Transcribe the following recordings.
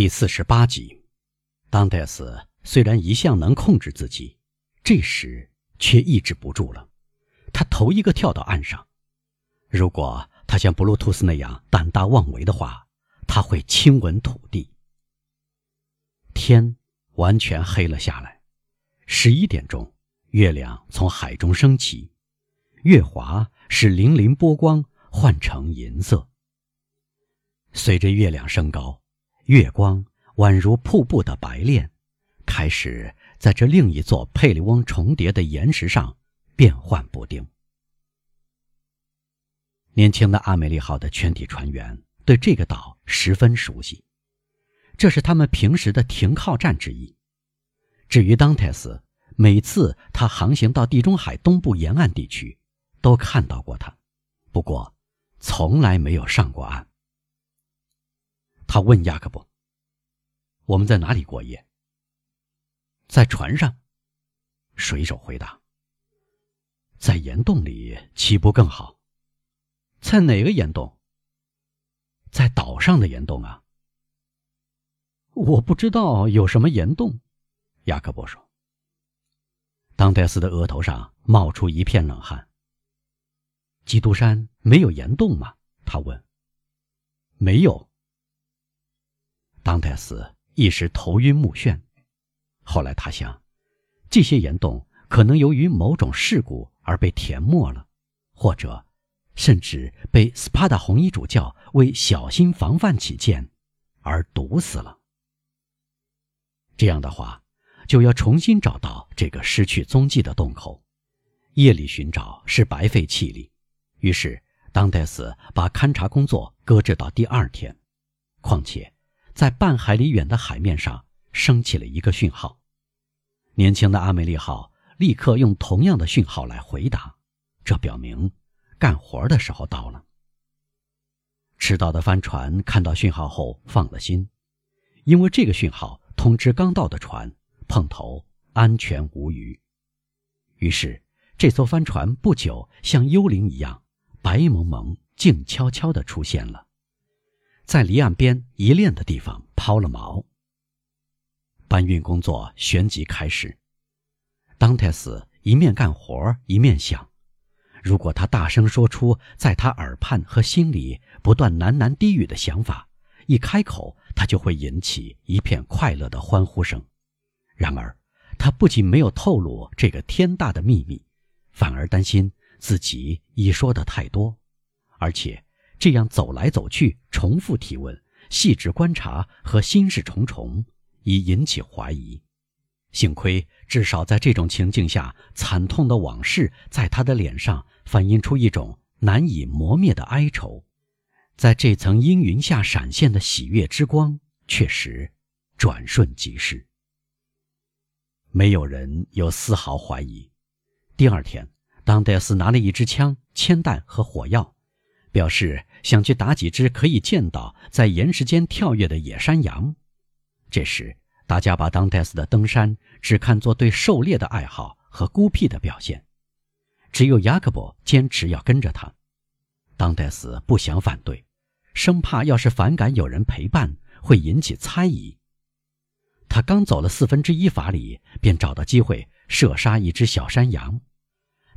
第四十八集，当戴斯虽然一向能控制自己，这时却抑制不住了。他头一个跳到岸上。如果他像布鲁图斯那样胆大妄为的话，他会亲吻土地。天完全黑了下来，十一点钟，月亮从海中升起，月华使粼粼波光换成银色。随着月亮升高。月光宛如瀑布的白练，开始在这另一座佩里翁重叠的岩石上变幻不定。年轻的阿美丽号的全体船员对这个岛十分熟悉，这是他们平时的停靠站之一。至于当泰斯，每次他航行到地中海东部沿岸地区，都看到过他，不过从来没有上过岸。他问雅各布：“我们在哪里过夜？”“在船上。”水手回答。“在岩洞里岂不更好？”“在哪个岩洞？”“在岛上的岩洞啊。”“我不知道有什么岩洞。”雅各布说。当戴斯的额头上冒出一片冷汗。“基督山没有岩洞吗？”他问。“没有。”当代斯一时头晕目眩，后来他想，这些岩洞可能由于某种事故而被填没了，或者，甚至被斯巴达红衣主教为小心防范起见而堵死了。这样的话，就要重新找到这个失去踪迹的洞口，夜里寻找是白费气力。于是，当代斯把勘察工作搁置到第二天，况且。在半海里远的海面上升起了一个讯号，年轻的阿梅利号立刻用同样的讯号来回答，这表明干活的时候到了。迟到的帆船看到讯号后放了心，因为这个讯号通知刚到的船碰头安全无虞。于是，这艘帆船不久像幽灵一样白蒙蒙、静悄悄地出现了。在离岸边一练的地方抛了锚。搬运工作旋即开始。当泰斯一面干活一面想：如果他大声说出在他耳畔和心里不断喃喃低语的想法，一开口，他就会引起一片快乐的欢呼声。然而，他不仅没有透露这个天大的秘密，反而担心自己已说的太多，而且。这样走来走去，重复提问、细致观察和心事重重，已引起怀疑。幸亏，至少在这种情境下，惨痛的往事在他的脸上反映出一种难以磨灭的哀愁，在这层阴云下闪现的喜悦之光，确实转瞬即逝。没有人有丝毫怀疑。第二天，当戴斯拿了一支枪、铅弹和火药。表示想去打几只可以见到在岩石间跳跃的野山羊。这时，大家把当戴斯的登山只看作对狩猎的爱好和孤僻的表现，只有雅各伯坚持要跟着他。当戴斯不想反对，生怕要是反感有人陪伴会引起猜疑。他刚走了四分之一法里，便找到机会射杀一只小山羊。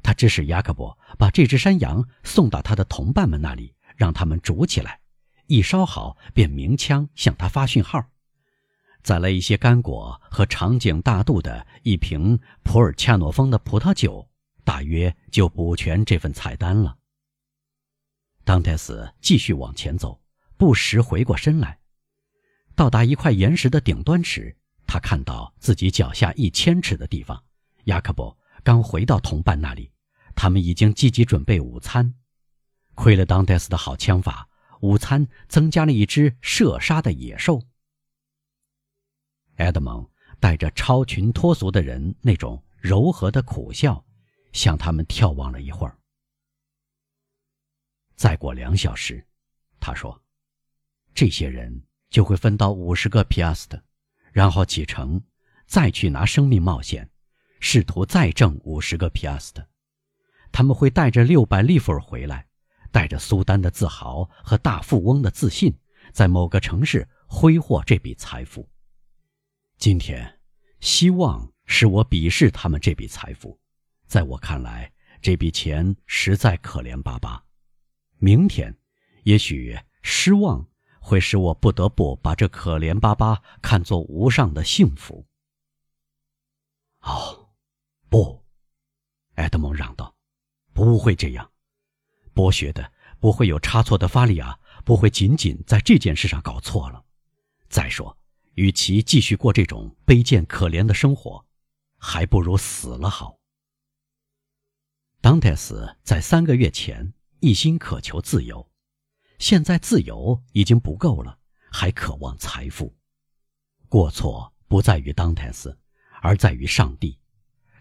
他指使雅各伯把这只山羊送到他的同伴们那里，让他们煮起来，一烧好便鸣枪向他发讯号。再来一些干果和长颈大肚的一瓶普尔恰诺峰的葡萄酒，大约就补全这份菜单了。当泰斯继续往前走，不时回过身来。到达一块岩石的顶端时，他看到自己脚下一千尺的地方，雅各伯刚回到同伴那里。他们已经积极准备午餐，亏了当戴斯的好枪法，午餐增加了一只射杀的野兽。埃德蒙带着超群脱俗的人那种柔和的苦笑，向他们眺望了一会儿。再过两小时，他说：“这些人就会分到五十个皮亚斯特，然后启程，再去拿生命冒险，试图再挣五十个皮亚斯特。”他们会带着六百利弗尔回来，带着苏丹的自豪和大富翁的自信，在某个城市挥霍这笔财富。今天，希望使我鄙视他们这笔财富。在我看来，这笔钱实在可怜巴巴。明天，也许失望会使我不得不把这可怜巴巴看作无上的幸福。哦，不，埃德蒙嚷道：“不会这样，剥削的不会有差错的。法利亚不会仅仅在这件事上搞错了。再说，与其继续过这种卑贱可怜的生活，还不如死了好。”当泰斯在三个月前一心渴求自由，现在自由已经不够了，还渴望财富。过错不在于当泰斯，而在于上帝。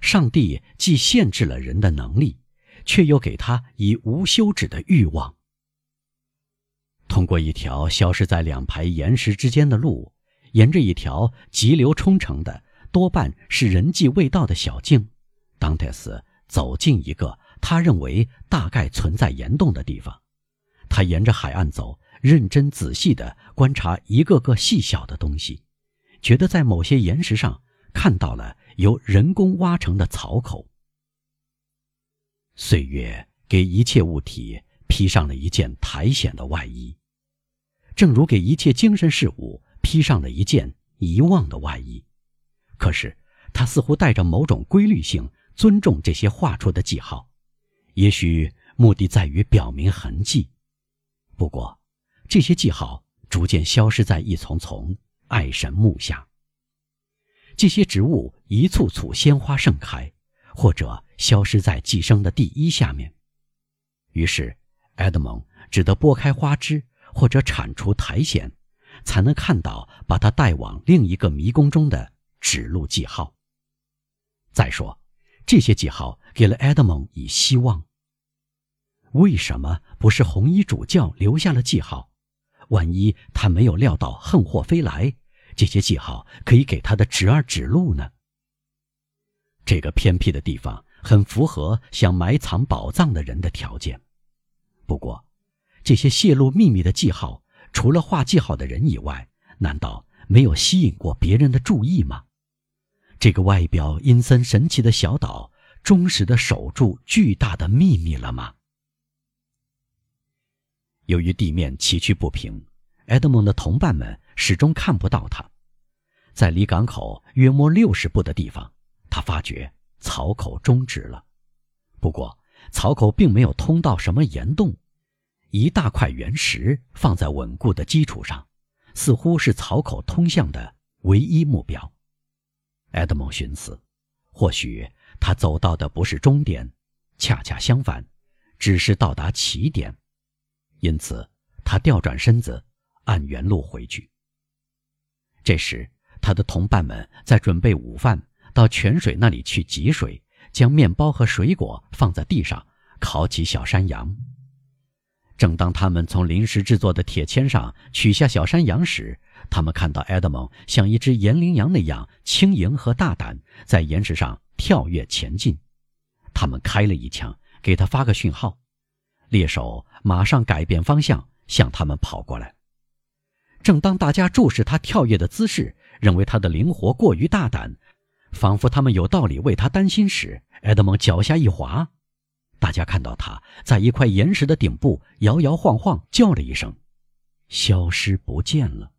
上帝既限制了人的能力，却又给他以无休止的欲望。通过一条消失在两排岩石之间的路，沿着一条急流冲成的、多半是人迹未到的小径，当泰斯。走进一个他认为大概存在岩洞的地方，他沿着海岸走，认真仔细地观察一个个细小的东西，觉得在某些岩石上看到了由人工挖成的槽口。岁月给一切物体披上了一件苔藓的外衣，正如给一切精神事物披上了一件遗忘的外衣。可是，它似乎带着某种规律性。尊重这些画出的记号，也许目的在于表明痕迹。不过，这些记号逐渐消失在一丛丛爱神木下。这些植物一簇簇鲜花盛开，或者消失在寄生的第一下面。于是，埃德蒙只得拨开花枝，或者铲除苔藓，才能看到把他带往另一个迷宫中的指路记号。再说。这些记号给了埃德蒙以希望。为什么不是红衣主教留下了记号？万一他没有料到横祸飞来，这些记号可以给他的侄儿指路呢？这个偏僻的地方很符合想埋藏宝藏的人的条件。不过，这些泄露秘密的记号，除了画记号的人以外，难道没有吸引过别人的注意吗？这个外表阴森神奇的小岛，忠实的守住巨大的秘密了吗？由于地面崎岖不平，埃德蒙的同伴们始终看不到他。在离港口约莫六十步的地方，他发觉槽口终止了。不过，槽口并没有通到什么岩洞，一大块原石放在稳固的基础上，似乎是槽口通向的唯一目标。埃德蒙寻思，或许他走到的不是终点，恰恰相反，只是到达起点。因此，他调转身子，按原路回去。这时，他的同伴们在准备午饭，到泉水那里去汲水，将面包和水果放在地上，烤起小山羊。正当他们从临时制作的铁签上取下小山羊时，他们看到埃德蒙像一只岩羚羊那样轻盈和大胆，在岩石上跳跃前进。他们开了一枪，给他发个讯号，猎手马上改变方向向他们跑过来。正当大家注视他跳跃的姿势，认为他的灵活过于大胆，仿佛他们有道理为他担心时，埃德蒙脚下一滑。大家看到他在一块岩石的顶部摇摇晃晃，叫了一声，消失不见了。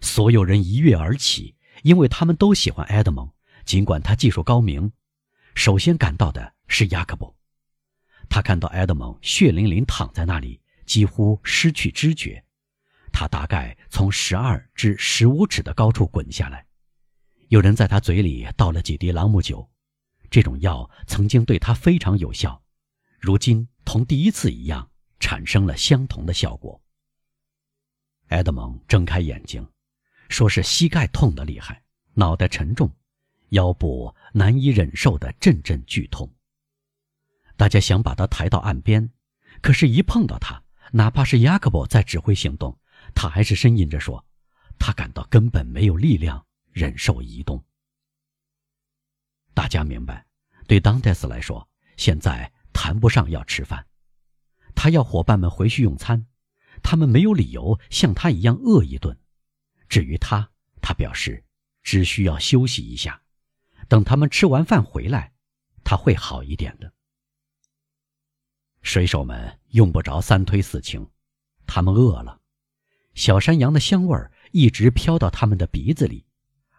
所有人一跃而起，因为他们都喜欢埃德蒙，尽管他技术高明。首先赶到的是雅各布，他看到埃德蒙血淋淋躺在那里，几乎失去知觉。他大概从十二至十五尺的高处滚下来，有人在他嘴里倒了几滴朗姆酒。这种药曾经对他非常有效，如今同第一次一样产生了相同的效果。埃德蒙睁开眼睛，说是膝盖痛得厉害，脑袋沉重，腰部难以忍受的阵阵剧痛。大家想把他抬到岸边，可是，一碰到他，哪怕是雅各伯在指挥行动，他还是呻吟着说，他感到根本没有力量忍受移动。大家明白，对当代斯来说，现在谈不上要吃饭。他要伙伴们回去用餐，他们没有理由像他一样饿一顿，至于他，他表示只需要休息一下，等他们吃完饭回来，他会好一点的。水手们用不着三推四请，他们饿了，小山羊的香味儿一直飘到他们的鼻子里，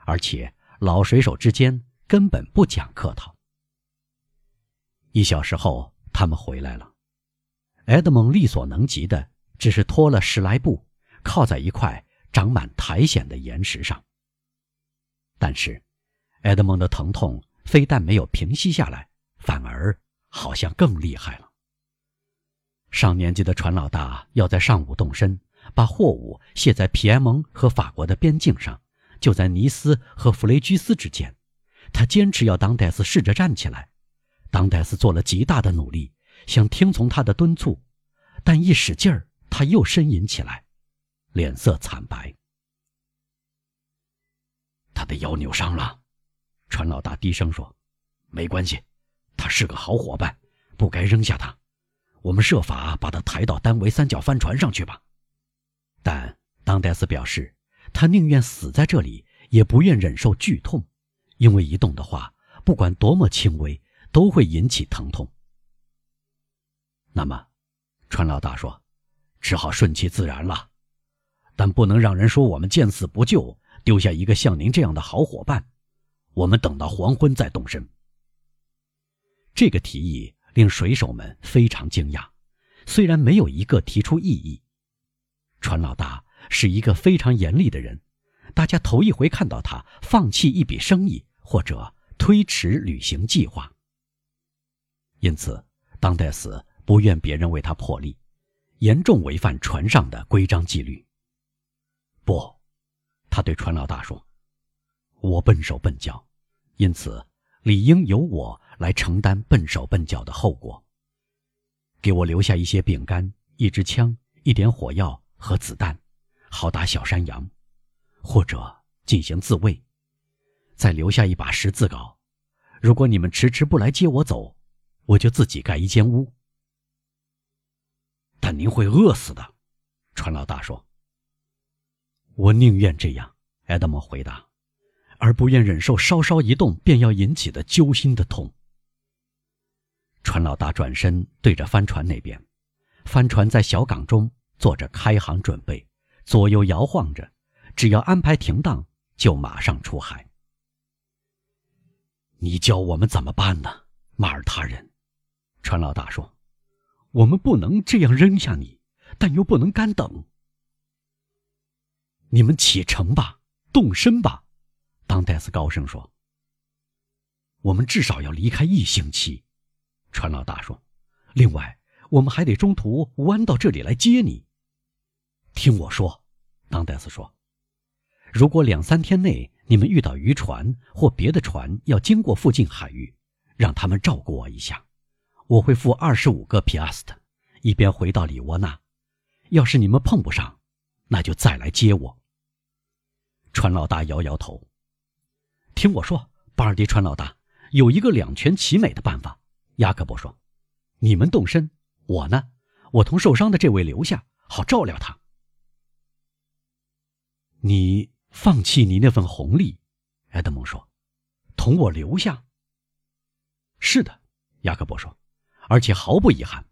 而且老水手之间根本不讲客套。一小时后，他们回来了。埃德蒙力所能及的，只是拖了十来步，靠在一块长满苔藓的岩石上。但是，埃德蒙的疼痛非但没有平息下来，反而好像更厉害了。上年纪的船老大要在上午动身，把货物卸在皮埃蒙和法国的边境上，就在尼斯和弗雷居斯之间。他坚持要当戴斯试着站起来。当戴斯做了极大的努力，想听从他的敦促，但一使劲儿，他又呻吟起来，脸色惨白。他的腰扭伤了，船老大低声说：“没关系，他是个好伙伴，不该扔下他。我们设法把他抬到单维三角帆船上去吧。”但当戴斯表示，他宁愿死在这里，也不愿忍受剧痛，因为一动的话，不管多么轻微。都会引起疼痛。那么，川老大说：“只好顺其自然了，但不能让人说我们见死不救，丢下一个像您这样的好伙伴。我们等到黄昏再动身。”这个提议令水手们非常惊讶，虽然没有一个提出异议。川老大是一个非常严厉的人，大家头一回看到他放弃一笔生意或者推迟旅行计划。因此，当代斯不愿别人为他破例，严重违反船上的规章纪律。不，他对船老大说：“我笨手笨脚，因此理应由我来承担笨手笨脚的后果。给我留下一些饼干、一支枪、一点火药和子弹，好打小山羊，或者进行自卫。再留下一把十字镐，如果你们迟迟不来接我走。”我就自己盖一间屋，但您会饿死的。”船老大说。“我宁愿这样。”埃德蒙回答，“而不愿忍受稍稍一动便要引起的揪心的痛。”船老大转身对着帆船那边，帆船在小港中做着开航准备，左右摇晃着，只要安排停当，就马上出海。你教我们怎么办呢，马尔他人？船老大说：“我们不能这样扔下你，但又不能干等。你们启程吧，动身吧。”当戴斯高声说：“我们至少要离开一星期。”船老大说：“另外，我们还得中途弯到这里来接你。”听我说，当戴斯说：“如果两三天内你们遇到渔船或别的船要经过附近海域，让他们照顾我一下。”我会付二十五个皮阿斯特，一边回到里沃纳。要是你们碰不上，那就再来接我。船老大摇摇头。听我说，巴尔迪船老大有一个两全其美的办法。雅各伯说：“你们动身，我呢，我同受伤的这位留下，好照料他。”你放弃你那份红利，埃德蒙说：“同我留下。”是的，雅各伯说。而且毫不遗憾。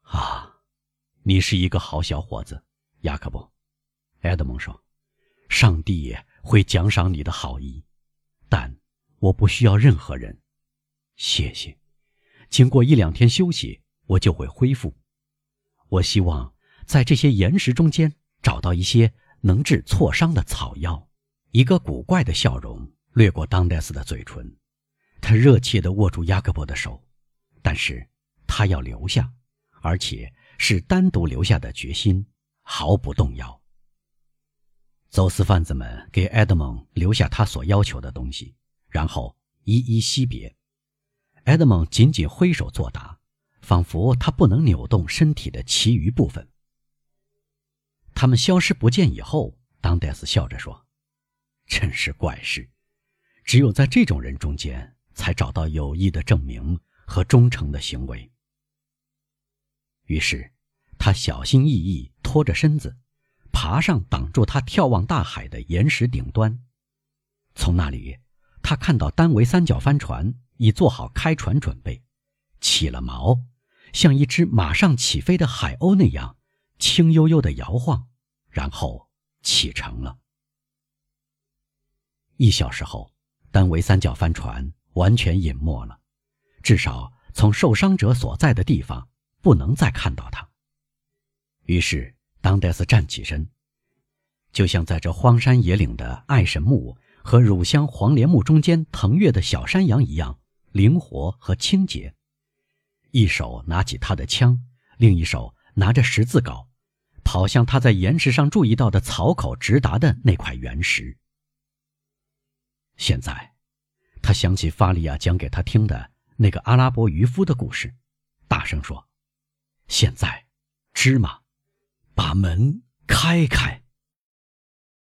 啊，你是一个好小伙子，雅各布。埃德蒙说：“上帝会奖赏你的好意，但我不需要任何人。谢谢。经过一两天休息，我就会恢复。我希望在这些岩石中间找到一些能治挫伤的草药。”一个古怪的笑容掠过当戴斯的嘴唇，他热切地握住雅各伯的手。但是，他要留下，而且是单独留下的决心毫不动摇。走私贩子们给埃德蒙留下他所要求的东西，然后一一惜别。埃德蒙仅仅挥手作答，仿佛他不能扭动身体的其余部分。他们消失不见以后，当戴斯笑着说：“真是怪事，只有在这种人中间才找到有益的证明。”和忠诚的行为。于是，他小心翼翼拖着身子，爬上挡住他眺望大海的岩石顶端。从那里，他看到单桅三角帆船已做好开船准备，起了锚，像一只马上起飞的海鸥那样，轻悠悠地摇晃，然后启程了。一小时后，单桅三角帆船完全隐没了，至少从受伤者所在的地方不能再看到它。于是，当戴斯站起身，就像在这荒山野岭的爱神木和乳香黄连木中间腾跃的小山羊一样灵活和清洁。一手拿起他的枪，另一手拿着十字镐，跑向他在岩石上注意到的草口直达的那块原石。现在，他想起法利亚讲给他听的那个阿拉伯渔夫的故事，大声说：“现在，芝麻。”把门开开。